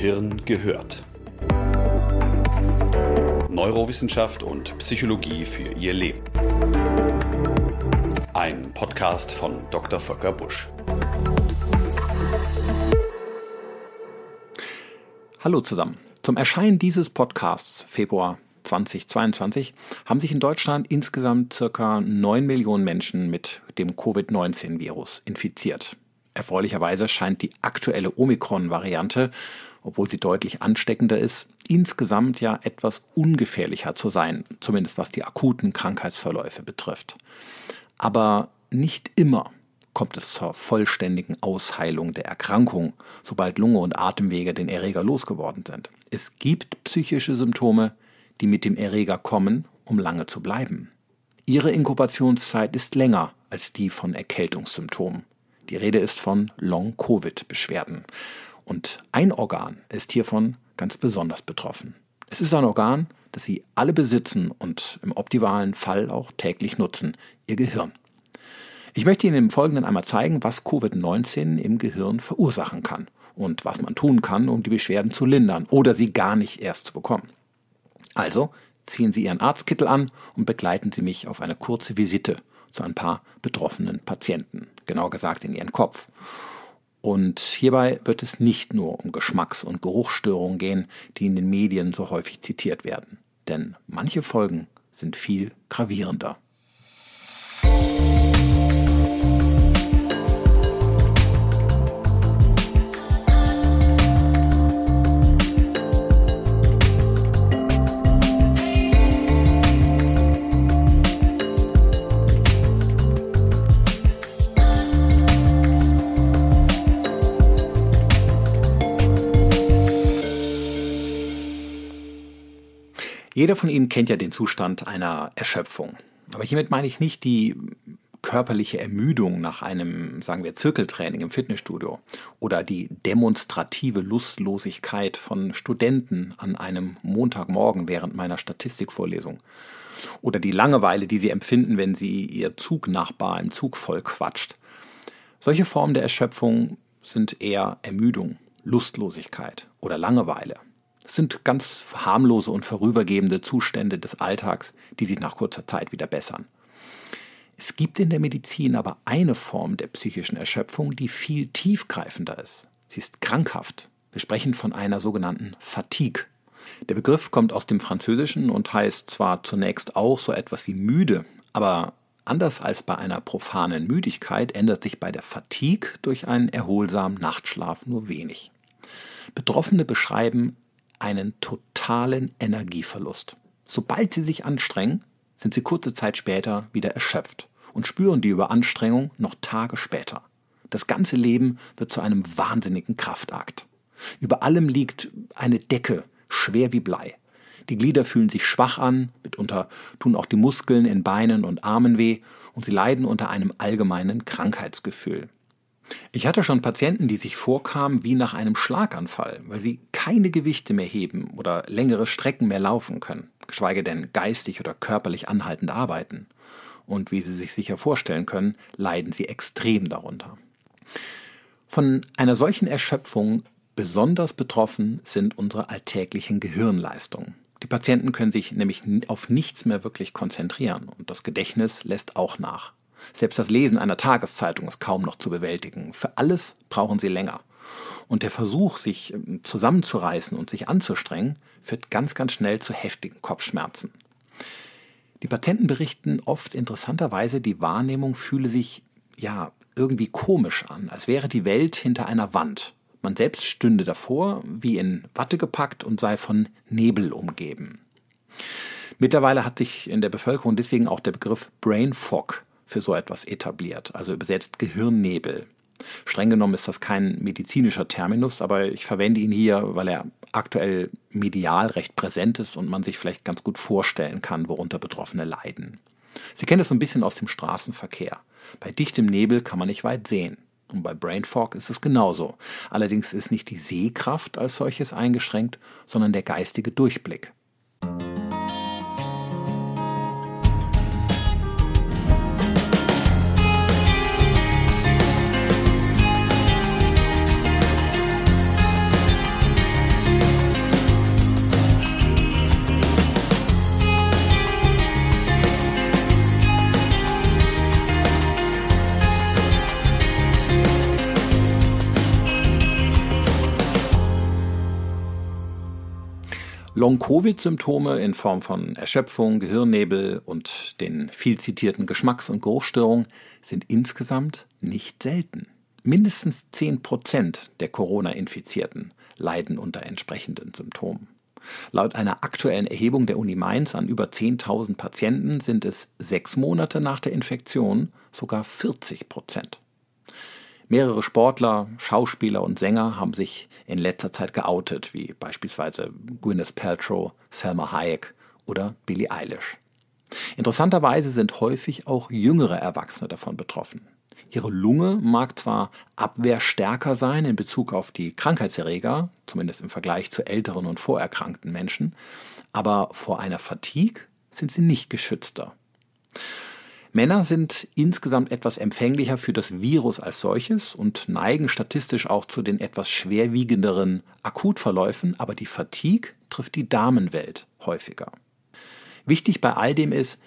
Gehirn gehört. Neurowissenschaft und Psychologie für Ihr Leben. Ein Podcast von Dr. Volker Busch. Hallo zusammen. Zum Erscheinen dieses Podcasts Februar 2022 haben sich in Deutschland insgesamt circa 9 Millionen Menschen mit dem Covid-19-Virus infiziert. Erfreulicherweise scheint die aktuelle Omikron-Variante, obwohl sie deutlich ansteckender ist, insgesamt ja etwas ungefährlicher zu sein, zumindest was die akuten Krankheitsverläufe betrifft. Aber nicht immer kommt es zur vollständigen Ausheilung der Erkrankung, sobald Lunge und Atemwege den Erreger losgeworden sind. Es gibt psychische Symptome, die mit dem Erreger kommen, um lange zu bleiben. Ihre Inkubationszeit ist länger als die von Erkältungssymptomen. Die Rede ist von Long-Covid-Beschwerden. Und ein Organ ist hiervon ganz besonders betroffen. Es ist ein Organ, das Sie alle besitzen und im optimalen Fall auch täglich nutzen, Ihr Gehirn. Ich möchte Ihnen im Folgenden einmal zeigen, was Covid-19 im Gehirn verursachen kann und was man tun kann, um die Beschwerden zu lindern oder sie gar nicht erst zu bekommen. Also ziehen Sie Ihren Arztkittel an und begleiten Sie mich auf eine kurze Visite zu ein paar betroffenen Patienten, genauer gesagt in ihren Kopf. Und hierbei wird es nicht nur um Geschmacks- und Geruchsstörungen gehen, die in den Medien so häufig zitiert werden. Denn manche Folgen sind viel gravierender. Jeder von Ihnen kennt ja den Zustand einer Erschöpfung. Aber hiermit meine ich nicht die körperliche Ermüdung nach einem, sagen wir, Zirkeltraining im Fitnessstudio oder die demonstrative Lustlosigkeit von Studenten an einem Montagmorgen während meiner Statistikvorlesung oder die Langeweile, die sie empfinden, wenn sie ihr Zugnachbar im Zug voll quatscht. Solche Formen der Erschöpfung sind eher Ermüdung, Lustlosigkeit oder Langeweile. Sind ganz harmlose und vorübergehende Zustände des Alltags, die sich nach kurzer Zeit wieder bessern. Es gibt in der Medizin aber eine Form der psychischen Erschöpfung, die viel tiefgreifender ist. Sie ist krankhaft. Wir sprechen von einer sogenannten Fatigue. Der Begriff kommt aus dem Französischen und heißt zwar zunächst auch so etwas wie müde, aber anders als bei einer profanen Müdigkeit ändert sich bei der Fatigue durch einen erholsamen Nachtschlaf nur wenig. Betroffene beschreiben einen totalen Energieverlust. Sobald sie sich anstrengen, sind sie kurze Zeit später wieder erschöpft und spüren die Überanstrengung noch Tage später. Das ganze Leben wird zu einem wahnsinnigen Kraftakt. Über allem liegt eine Decke, schwer wie Blei. Die Glieder fühlen sich schwach an, mitunter tun auch die Muskeln in Beinen und Armen weh und sie leiden unter einem allgemeinen Krankheitsgefühl. Ich hatte schon Patienten, die sich vorkamen wie nach einem Schlaganfall, weil sie keine Gewichte mehr heben oder längere Strecken mehr laufen können, geschweige denn geistig oder körperlich anhaltend arbeiten. Und wie Sie sich sicher vorstellen können, leiden sie extrem darunter. Von einer solchen Erschöpfung besonders betroffen sind unsere alltäglichen Gehirnleistungen. Die Patienten können sich nämlich auf nichts mehr wirklich konzentrieren und das Gedächtnis lässt auch nach. Selbst das Lesen einer Tageszeitung ist kaum noch zu bewältigen. Für alles brauchen sie länger. Und der Versuch, sich ähm, zusammenzureißen und sich anzustrengen, führt ganz, ganz schnell zu heftigen Kopfschmerzen. Die Patienten berichten oft interessanterweise, die Wahrnehmung fühle sich ja irgendwie komisch an, als wäre die Welt hinter einer Wand. Man selbst stünde davor, wie in Watte gepackt und sei von Nebel umgeben. Mittlerweile hat sich in der Bevölkerung deswegen auch der Begriff Brain Fog für so etwas etabliert, also übersetzt Gehirnnebel. Streng genommen ist das kein medizinischer Terminus, aber ich verwende ihn hier, weil er aktuell medial recht präsent ist und man sich vielleicht ganz gut vorstellen kann, worunter Betroffene leiden. Sie kennen es so ein bisschen aus dem Straßenverkehr. Bei dichtem Nebel kann man nicht weit sehen. Und bei Brain Fog ist es genauso. Allerdings ist nicht die Sehkraft als solches eingeschränkt, sondern der geistige Durchblick. Long-Covid-Symptome in Form von Erschöpfung, Gehirnnebel und den viel zitierten Geschmacks- und Geruchsstörungen sind insgesamt nicht selten. Mindestens 10 Prozent der Corona-Infizierten leiden unter entsprechenden Symptomen. Laut einer aktuellen Erhebung der Uni Mainz an über 10.000 Patienten sind es sechs Monate nach der Infektion sogar 40 Prozent. Mehrere Sportler, Schauspieler und Sänger haben sich in letzter Zeit geoutet, wie beispielsweise Gwyneth Paltrow, Selma Hayek oder Billie Eilish. Interessanterweise sind häufig auch jüngere Erwachsene davon betroffen. Ihre Lunge mag zwar abwehrstärker sein in Bezug auf die Krankheitserreger, zumindest im Vergleich zu älteren und vorerkrankten Menschen, aber vor einer Fatigue sind sie nicht geschützter. Männer sind insgesamt etwas empfänglicher für das Virus als solches und neigen statistisch auch zu den etwas schwerwiegenderen Akutverläufen, aber die Fatigue trifft die Damenwelt häufiger. Wichtig bei all dem ist,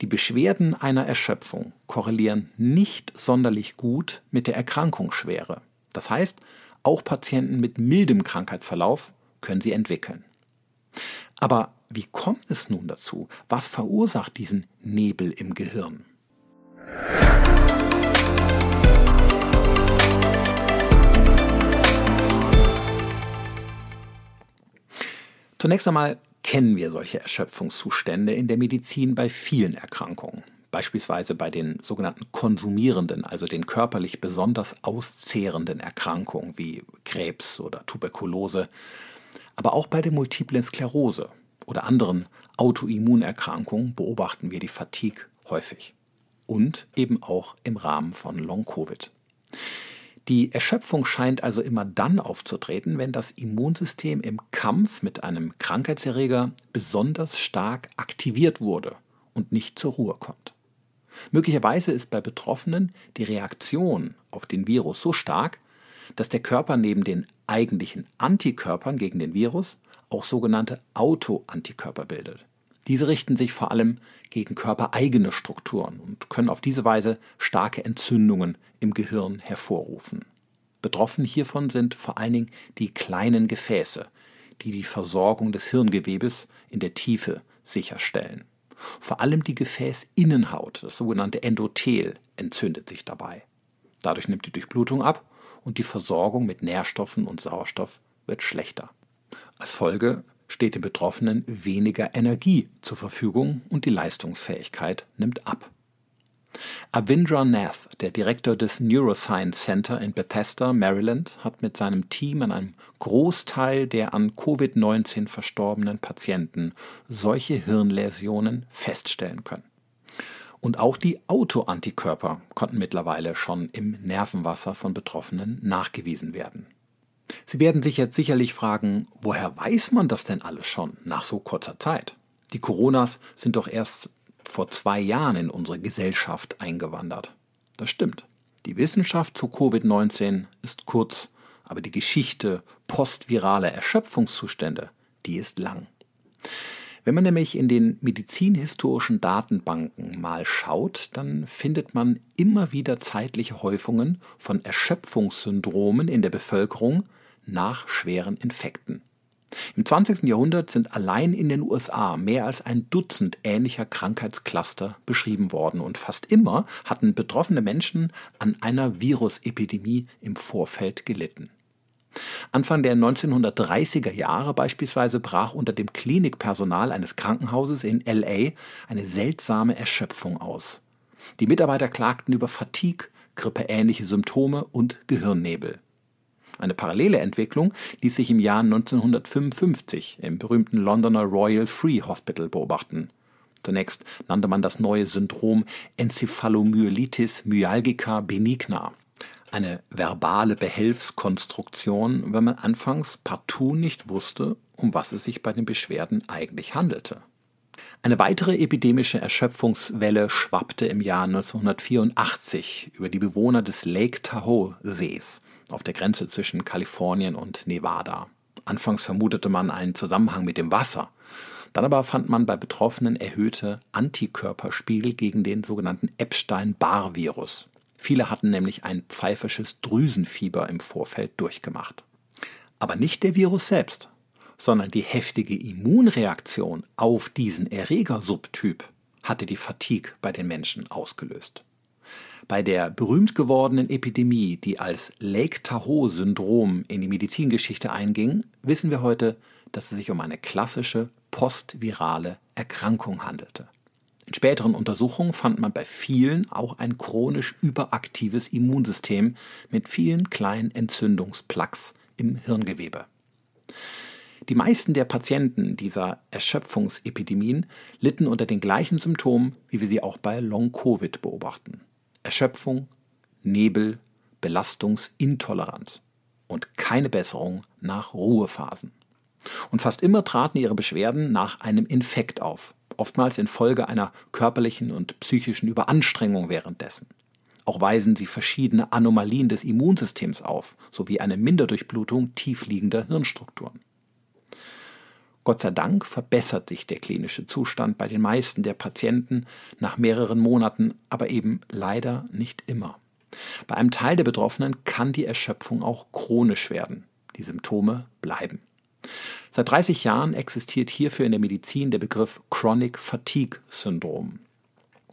die Beschwerden einer Erschöpfung korrelieren nicht sonderlich gut mit der Erkrankungsschwere. Das heißt, auch Patienten mit mildem Krankheitsverlauf können sie entwickeln. Aber wie kommt es nun dazu? Was verursacht diesen Nebel im Gehirn? Zunächst einmal kennen wir solche Erschöpfungszustände in der Medizin bei vielen Erkrankungen, beispielsweise bei den sogenannten konsumierenden, also den körperlich besonders auszehrenden Erkrankungen wie Krebs oder Tuberkulose, aber auch bei der multiplen Sklerose oder anderen Autoimmunerkrankungen beobachten wir die Fatigue häufig. Und eben auch im Rahmen von Long-Covid. Die Erschöpfung scheint also immer dann aufzutreten, wenn das Immunsystem im Kampf mit einem Krankheitserreger besonders stark aktiviert wurde und nicht zur Ruhe kommt. Möglicherweise ist bei Betroffenen die Reaktion auf den Virus so stark, dass der Körper neben den eigentlichen Antikörpern gegen den Virus auch sogenannte Autoantikörper bildet. Diese richten sich vor allem gegen körpereigene Strukturen und können auf diese Weise starke Entzündungen im Gehirn hervorrufen. Betroffen hiervon sind vor allen Dingen die kleinen Gefäße, die die Versorgung des Hirngewebes in der Tiefe sicherstellen. Vor allem die Gefäßinnenhaut, das sogenannte Endothel, entzündet sich dabei. Dadurch nimmt die Durchblutung ab und die Versorgung mit Nährstoffen und Sauerstoff wird schlechter. Als Folge steht dem Betroffenen weniger Energie zur Verfügung und die Leistungsfähigkeit nimmt ab. Avindra Nath, der Direktor des Neuroscience Center in Bethesda, Maryland, hat mit seinem Team an einem Großteil der an Covid-19 verstorbenen Patienten solche Hirnläsionen feststellen können. Und auch die Autoantikörper konnten mittlerweile schon im Nervenwasser von Betroffenen nachgewiesen werden. Sie werden sich jetzt sicherlich fragen, woher weiß man das denn alles schon nach so kurzer Zeit? Die Coronas sind doch erst vor zwei Jahren in unsere Gesellschaft eingewandert. Das stimmt. Die Wissenschaft zu Covid-19 ist kurz, aber die Geschichte postviraler Erschöpfungszustände, die ist lang. Wenn man nämlich in den medizinhistorischen Datenbanken mal schaut, dann findet man immer wieder zeitliche Häufungen von Erschöpfungssyndromen in der Bevölkerung nach schweren Infekten. Im 20. Jahrhundert sind allein in den USA mehr als ein Dutzend ähnlicher Krankheitscluster beschrieben worden und fast immer hatten betroffene Menschen an einer Virusepidemie im Vorfeld gelitten. Anfang der 1930er Jahre beispielsweise brach unter dem Klinikpersonal eines Krankenhauses in LA eine seltsame Erschöpfung aus. Die Mitarbeiter klagten über Fatigue, grippeähnliche Symptome und Gehirnnebel. Eine parallele Entwicklung ließ sich im Jahr 1955 im berühmten Londoner Royal Free Hospital beobachten. Zunächst nannte man das neue Syndrom Enzephalomyelitis myalgica benigna. Eine verbale Behelfskonstruktion, wenn man anfangs partout nicht wusste, um was es sich bei den Beschwerden eigentlich handelte. Eine weitere epidemische Erschöpfungswelle schwappte im Jahr 1984 über die Bewohner des Lake Tahoe Sees auf der Grenze zwischen Kalifornien und Nevada. Anfangs vermutete man einen Zusammenhang mit dem Wasser. Dann aber fand man bei Betroffenen erhöhte Antikörperspiegel gegen den sogenannten Epstein-Barr-Virus. Viele hatten nämlich ein pfeifisches Drüsenfieber im Vorfeld durchgemacht. Aber nicht der Virus selbst. sondern die heftige Immunreaktion auf diesen Erregersubtyp hatte die Fatigue bei den Menschen ausgelöst. Bei der berühmt gewordenen Epidemie, die als Lake Tahoe-Syndrom in die Medizingeschichte einging, wissen wir heute, dass es sich um eine klassische postvirale Erkrankung handelte. In späteren Untersuchungen fand man bei vielen auch ein chronisch überaktives Immunsystem mit vielen kleinen Entzündungsplaques im Hirngewebe. Die meisten der Patienten dieser Erschöpfungsepidemien litten unter den gleichen Symptomen, wie wir sie auch bei Long-Covid beobachten. Erschöpfung, Nebel, Belastungsintoleranz und keine Besserung nach Ruhephasen. Und fast immer traten ihre Beschwerden nach einem Infekt auf, oftmals infolge einer körperlichen und psychischen Überanstrengung währenddessen. Auch weisen sie verschiedene Anomalien des Immunsystems auf, sowie eine Minderdurchblutung tiefliegender Hirnstrukturen. Gott sei Dank verbessert sich der klinische Zustand bei den meisten der Patienten nach mehreren Monaten, aber eben leider nicht immer. Bei einem Teil der Betroffenen kann die Erschöpfung auch chronisch werden. Die Symptome bleiben. Seit 30 Jahren existiert hierfür in der Medizin der Begriff Chronic Fatigue Syndrom.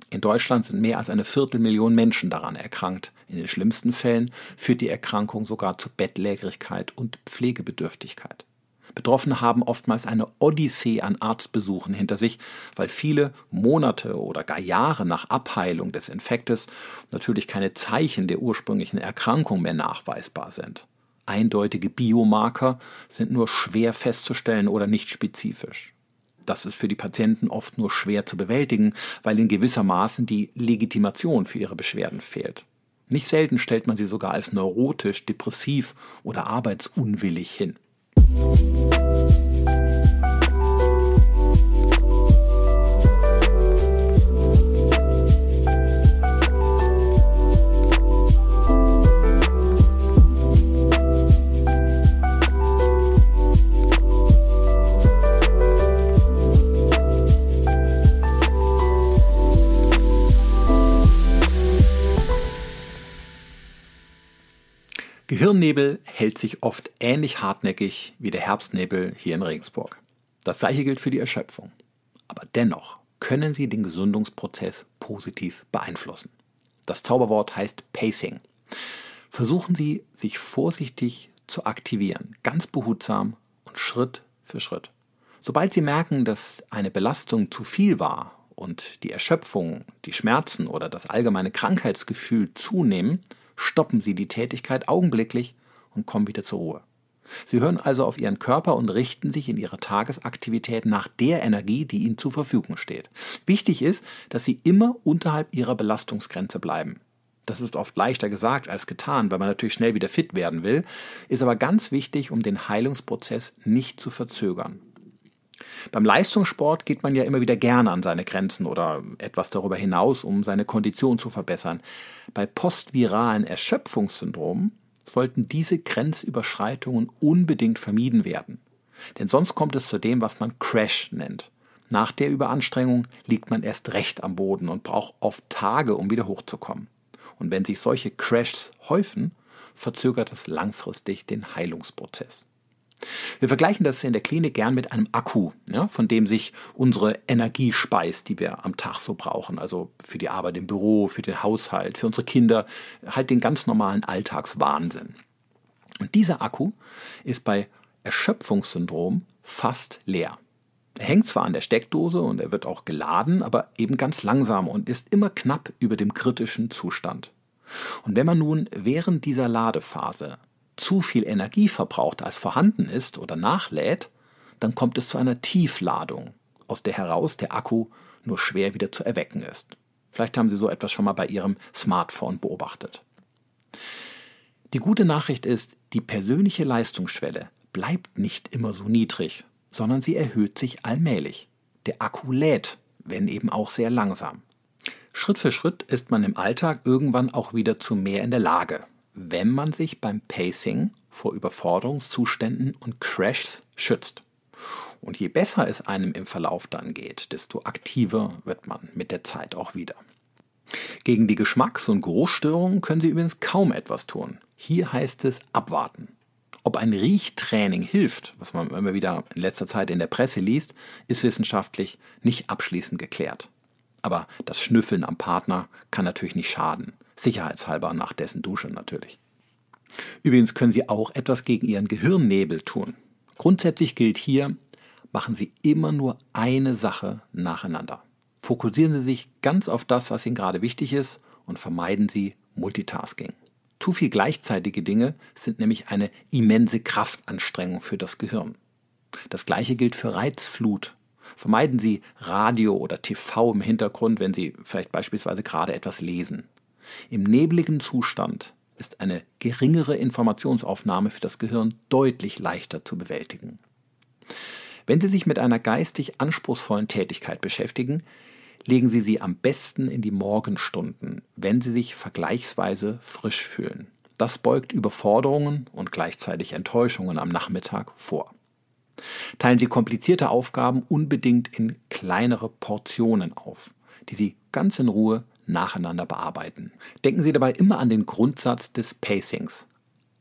In Deutschland sind mehr als eine Viertelmillion Menschen daran erkrankt. In den schlimmsten Fällen führt die Erkrankung sogar zu Bettlägerigkeit und Pflegebedürftigkeit. Betroffene haben oftmals eine Odyssee an Arztbesuchen hinter sich, weil viele Monate oder gar Jahre nach Abheilung des Infektes natürlich keine Zeichen der ursprünglichen Erkrankung mehr nachweisbar sind. Eindeutige Biomarker sind nur schwer festzustellen oder nicht spezifisch. Das ist für die Patienten oft nur schwer zu bewältigen, weil in gewissermaßen die Legitimation für ihre Beschwerden fehlt. Nicht selten stellt man sie sogar als neurotisch, depressiv oder arbeitsunwillig hin. Gehirnnebel hält sich oft ähnlich hartnäckig wie der Herbstnebel hier in Regensburg. Das gleiche gilt für die Erschöpfung. Aber dennoch können sie den Gesundungsprozess positiv beeinflussen. Das Zauberwort heißt Pacing. Versuchen Sie, sich vorsichtig zu aktivieren, ganz behutsam und Schritt für Schritt. Sobald Sie merken, dass eine Belastung zu viel war und die Erschöpfung, die Schmerzen oder das allgemeine Krankheitsgefühl zunehmen, stoppen Sie die Tätigkeit augenblicklich und kommen wieder zur Ruhe. Sie hören also auf Ihren Körper und richten sich in Ihrer Tagesaktivität nach der Energie, die Ihnen zur Verfügung steht. Wichtig ist, dass Sie immer unterhalb Ihrer Belastungsgrenze bleiben. Das ist oft leichter gesagt als getan, weil man natürlich schnell wieder fit werden will, ist aber ganz wichtig, um den Heilungsprozess nicht zu verzögern. Beim Leistungssport geht man ja immer wieder gerne an seine Grenzen oder etwas darüber hinaus, um seine Kondition zu verbessern. Bei postviralen Erschöpfungssyndromen sollten diese Grenzüberschreitungen unbedingt vermieden werden. Denn sonst kommt es zu dem, was man Crash nennt. Nach der Überanstrengung liegt man erst recht am Boden und braucht oft Tage, um wieder hochzukommen. Und wenn sich solche Crashs häufen, verzögert das langfristig den Heilungsprozess. Wir vergleichen das in der Klinik gern mit einem Akku, ja, von dem sich unsere Energie speist, die wir am Tag so brauchen. Also für die Arbeit im Büro, für den Haushalt, für unsere Kinder, halt den ganz normalen Alltagswahnsinn. Und dieser Akku ist bei Erschöpfungssyndrom fast leer. Er hängt zwar an der Steckdose und er wird auch geladen, aber eben ganz langsam und ist immer knapp über dem kritischen Zustand. Und wenn man nun während dieser Ladephase zu viel Energie verbraucht, als vorhanden ist oder nachlädt, dann kommt es zu einer Tiefladung, aus der heraus der Akku nur schwer wieder zu erwecken ist. Vielleicht haben Sie so etwas schon mal bei Ihrem Smartphone beobachtet. Die gute Nachricht ist, die persönliche Leistungsschwelle bleibt nicht immer so niedrig, sondern sie erhöht sich allmählich. Der Akku lädt, wenn eben auch sehr langsam. Schritt für Schritt ist man im Alltag irgendwann auch wieder zu mehr in der Lage wenn man sich beim Pacing vor Überforderungszuständen und Crashs schützt. Und je besser es einem im Verlauf dann geht, desto aktiver wird man mit der Zeit auch wieder. Gegen die Geschmacks- und Geruchsstörungen können Sie übrigens kaum etwas tun. Hier heißt es abwarten. Ob ein Riechtraining hilft, was man immer wieder in letzter Zeit in der Presse liest, ist wissenschaftlich nicht abschließend geklärt. Aber das Schnüffeln am Partner kann natürlich nicht schaden. Sicherheitshalber nach dessen Dusche natürlich. Übrigens können Sie auch etwas gegen Ihren Gehirnnebel tun. Grundsätzlich gilt hier, machen Sie immer nur eine Sache nacheinander. Fokussieren Sie sich ganz auf das, was Ihnen gerade wichtig ist und vermeiden Sie Multitasking. Zu viel gleichzeitige Dinge sind nämlich eine immense Kraftanstrengung für das Gehirn. Das gleiche gilt für Reizflut. Vermeiden Sie Radio oder TV im Hintergrund, wenn Sie vielleicht beispielsweise gerade etwas lesen. Im nebligen Zustand ist eine geringere Informationsaufnahme für das Gehirn deutlich leichter zu bewältigen. Wenn Sie sich mit einer geistig anspruchsvollen Tätigkeit beschäftigen, legen Sie sie am besten in die Morgenstunden, wenn Sie sich vergleichsweise frisch fühlen. Das beugt Überforderungen und gleichzeitig Enttäuschungen am Nachmittag vor. Teilen Sie komplizierte Aufgaben unbedingt in kleinere Portionen auf, die Sie ganz in Ruhe nacheinander bearbeiten. Denken Sie dabei immer an den Grundsatz des Pacings.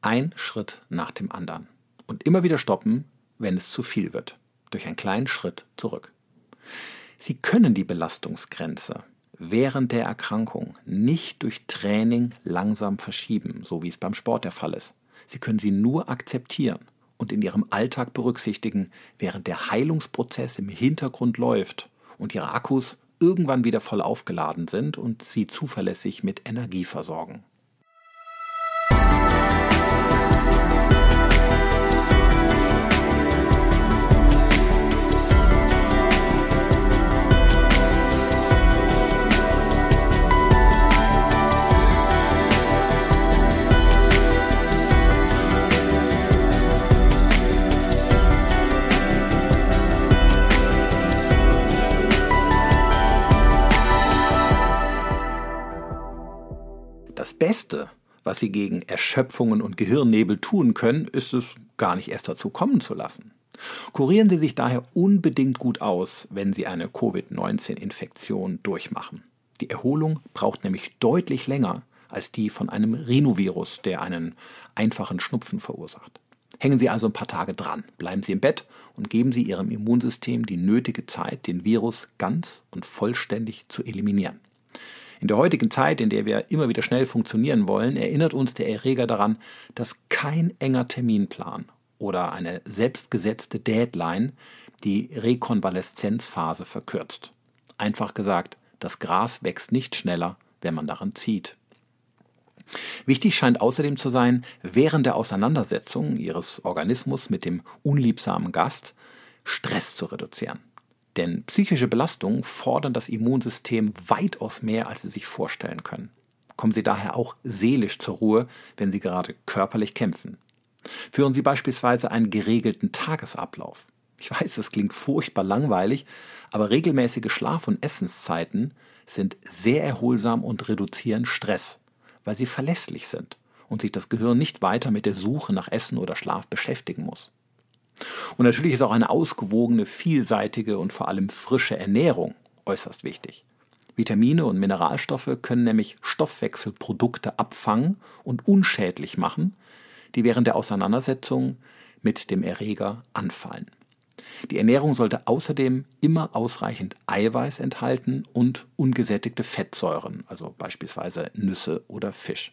Ein Schritt nach dem anderen. Und immer wieder stoppen, wenn es zu viel wird. Durch einen kleinen Schritt zurück. Sie können die Belastungsgrenze während der Erkrankung nicht durch Training langsam verschieben, so wie es beim Sport der Fall ist. Sie können sie nur akzeptieren und in ihrem Alltag berücksichtigen, während der Heilungsprozess im Hintergrund läuft und ihre Akkus irgendwann wieder voll aufgeladen sind und sie zuverlässig mit Energie versorgen. Das Beste, was Sie gegen Erschöpfungen und Gehirnnebel tun können, ist es gar nicht erst dazu kommen zu lassen. Kurieren Sie sich daher unbedingt gut aus, wenn Sie eine Covid-19-Infektion durchmachen. Die Erholung braucht nämlich deutlich länger als die von einem Rhinovirus, der einen einfachen Schnupfen verursacht. Hängen Sie also ein paar Tage dran, bleiben Sie im Bett und geben Sie Ihrem Immunsystem die nötige Zeit, den Virus ganz und vollständig zu eliminieren. In der heutigen Zeit, in der wir immer wieder schnell funktionieren wollen, erinnert uns der Erreger daran, dass kein enger Terminplan oder eine selbstgesetzte Deadline die Rekonvaleszenzphase verkürzt. Einfach gesagt, das Gras wächst nicht schneller, wenn man daran zieht. Wichtig scheint außerdem zu sein, während der Auseinandersetzung Ihres Organismus mit dem unliebsamen Gast Stress zu reduzieren. Denn psychische Belastungen fordern das Immunsystem weitaus mehr, als Sie sich vorstellen können. Kommen Sie daher auch seelisch zur Ruhe, wenn Sie gerade körperlich kämpfen. Führen Sie beispielsweise einen geregelten Tagesablauf. Ich weiß, das klingt furchtbar langweilig, aber regelmäßige Schlaf- und Essenszeiten sind sehr erholsam und reduzieren Stress, weil sie verlässlich sind und sich das Gehirn nicht weiter mit der Suche nach Essen oder Schlaf beschäftigen muss. Und natürlich ist auch eine ausgewogene, vielseitige und vor allem frische Ernährung äußerst wichtig. Vitamine und Mineralstoffe können nämlich Stoffwechselprodukte abfangen und unschädlich machen, die während der Auseinandersetzung mit dem Erreger anfallen. Die Ernährung sollte außerdem immer ausreichend Eiweiß enthalten und ungesättigte Fettsäuren, also beispielsweise Nüsse oder Fisch.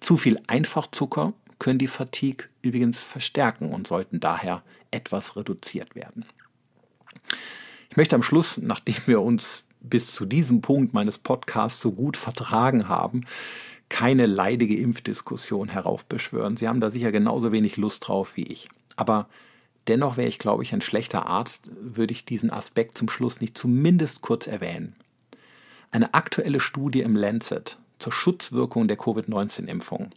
Zu viel Einfachzucker können die Fatigue übrigens verstärken und sollten daher etwas reduziert werden. Ich möchte am Schluss, nachdem wir uns bis zu diesem Punkt meines Podcasts so gut vertragen haben, keine leidige Impfdiskussion heraufbeschwören. Sie haben da sicher genauso wenig Lust drauf wie ich. Aber dennoch wäre ich, glaube ich, ein schlechter Arzt, würde ich diesen Aspekt zum Schluss nicht zumindest kurz erwähnen. Eine aktuelle Studie im Lancet zur Schutzwirkung der Covid-19-Impfung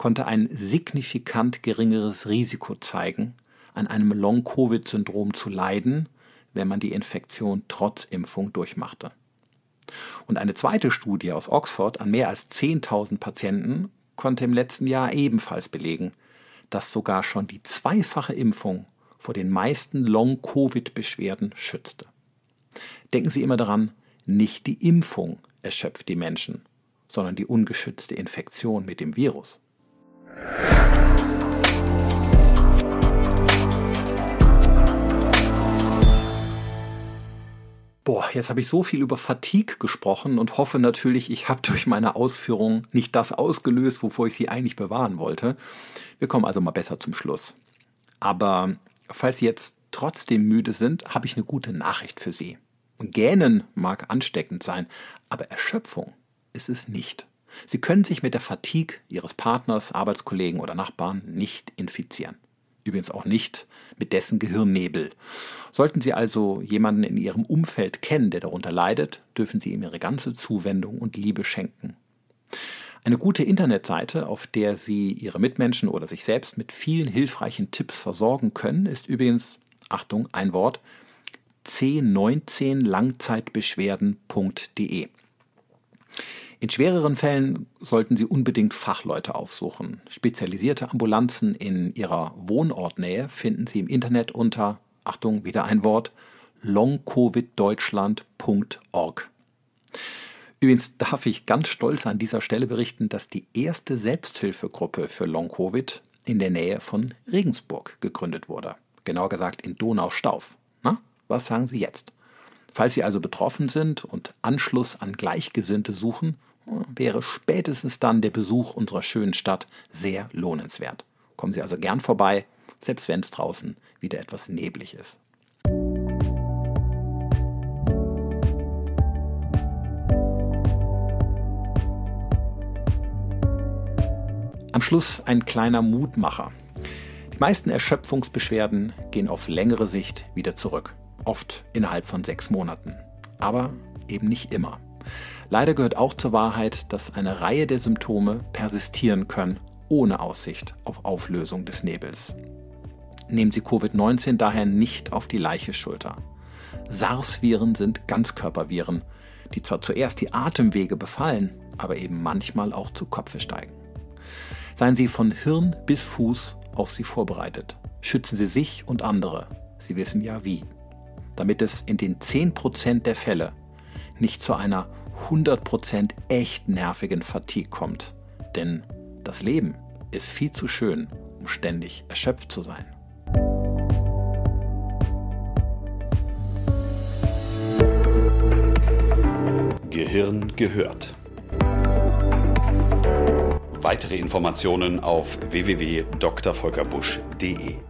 konnte ein signifikant geringeres Risiko zeigen, an einem Long-Covid-Syndrom zu leiden, wenn man die Infektion trotz Impfung durchmachte. Und eine zweite Studie aus Oxford an mehr als 10.000 Patienten konnte im letzten Jahr ebenfalls belegen, dass sogar schon die zweifache Impfung vor den meisten Long-Covid-Beschwerden schützte. Denken Sie immer daran, nicht die Impfung erschöpft die Menschen, sondern die ungeschützte Infektion mit dem Virus. Boah, jetzt habe ich so viel über Fatigue gesprochen und hoffe natürlich, ich habe durch meine Ausführungen nicht das ausgelöst, wovor ich sie eigentlich bewahren wollte. Wir kommen also mal besser zum Schluss. Aber falls Sie jetzt trotzdem müde sind, habe ich eine gute Nachricht für Sie. Gähnen mag ansteckend sein, aber Erschöpfung ist es nicht. Sie können sich mit der Fatigue Ihres Partners, Arbeitskollegen oder Nachbarn nicht infizieren übrigens auch nicht mit dessen Gehirnnebel. Sollten Sie also jemanden in Ihrem Umfeld kennen, der darunter leidet, dürfen Sie ihm Ihre ganze Zuwendung und Liebe schenken. Eine gute Internetseite, auf der Sie Ihre Mitmenschen oder sich selbst mit vielen hilfreichen Tipps versorgen können, ist übrigens, Achtung, ein Wort, c19langzeitbeschwerden.de. In schwereren Fällen sollten Sie unbedingt Fachleute aufsuchen. Spezialisierte Ambulanzen in Ihrer Wohnortnähe finden Sie im Internet unter, Achtung, wieder ein Wort, longcoviddeutschland.org. Übrigens darf ich ganz stolz an dieser Stelle berichten, dass die erste Selbsthilfegruppe für Long-Covid in der Nähe von Regensburg gegründet wurde. Genauer gesagt in Donaustauf. Na, was sagen Sie jetzt? Falls Sie also betroffen sind und Anschluss an Gleichgesinnte suchen, wäre spätestens dann der Besuch unserer schönen Stadt sehr lohnenswert. Kommen Sie also gern vorbei, selbst wenn es draußen wieder etwas neblig ist. Am Schluss ein kleiner Mutmacher. Die meisten Erschöpfungsbeschwerden gehen auf längere Sicht wieder zurück, oft innerhalb von sechs Monaten, aber eben nicht immer. Leider gehört auch zur Wahrheit, dass eine Reihe der Symptome persistieren können, ohne Aussicht auf Auflösung des Nebels. Nehmen Sie Covid-19 daher nicht auf die leiche Schulter. SARS-Viren sind Ganzkörperviren, die zwar zuerst die Atemwege befallen, aber eben manchmal auch zu Kopfe steigen. Seien Sie von Hirn bis Fuß auf sie vorbereitet. Schützen Sie sich und andere. Sie wissen ja wie. Damit es in den 10% der Fälle nicht zu einer 100% echt nervigen Fatigue kommt. Denn das Leben ist viel zu schön, um ständig erschöpft zu sein. Gehirn gehört. Weitere Informationen auf www.drvolkerbusch.de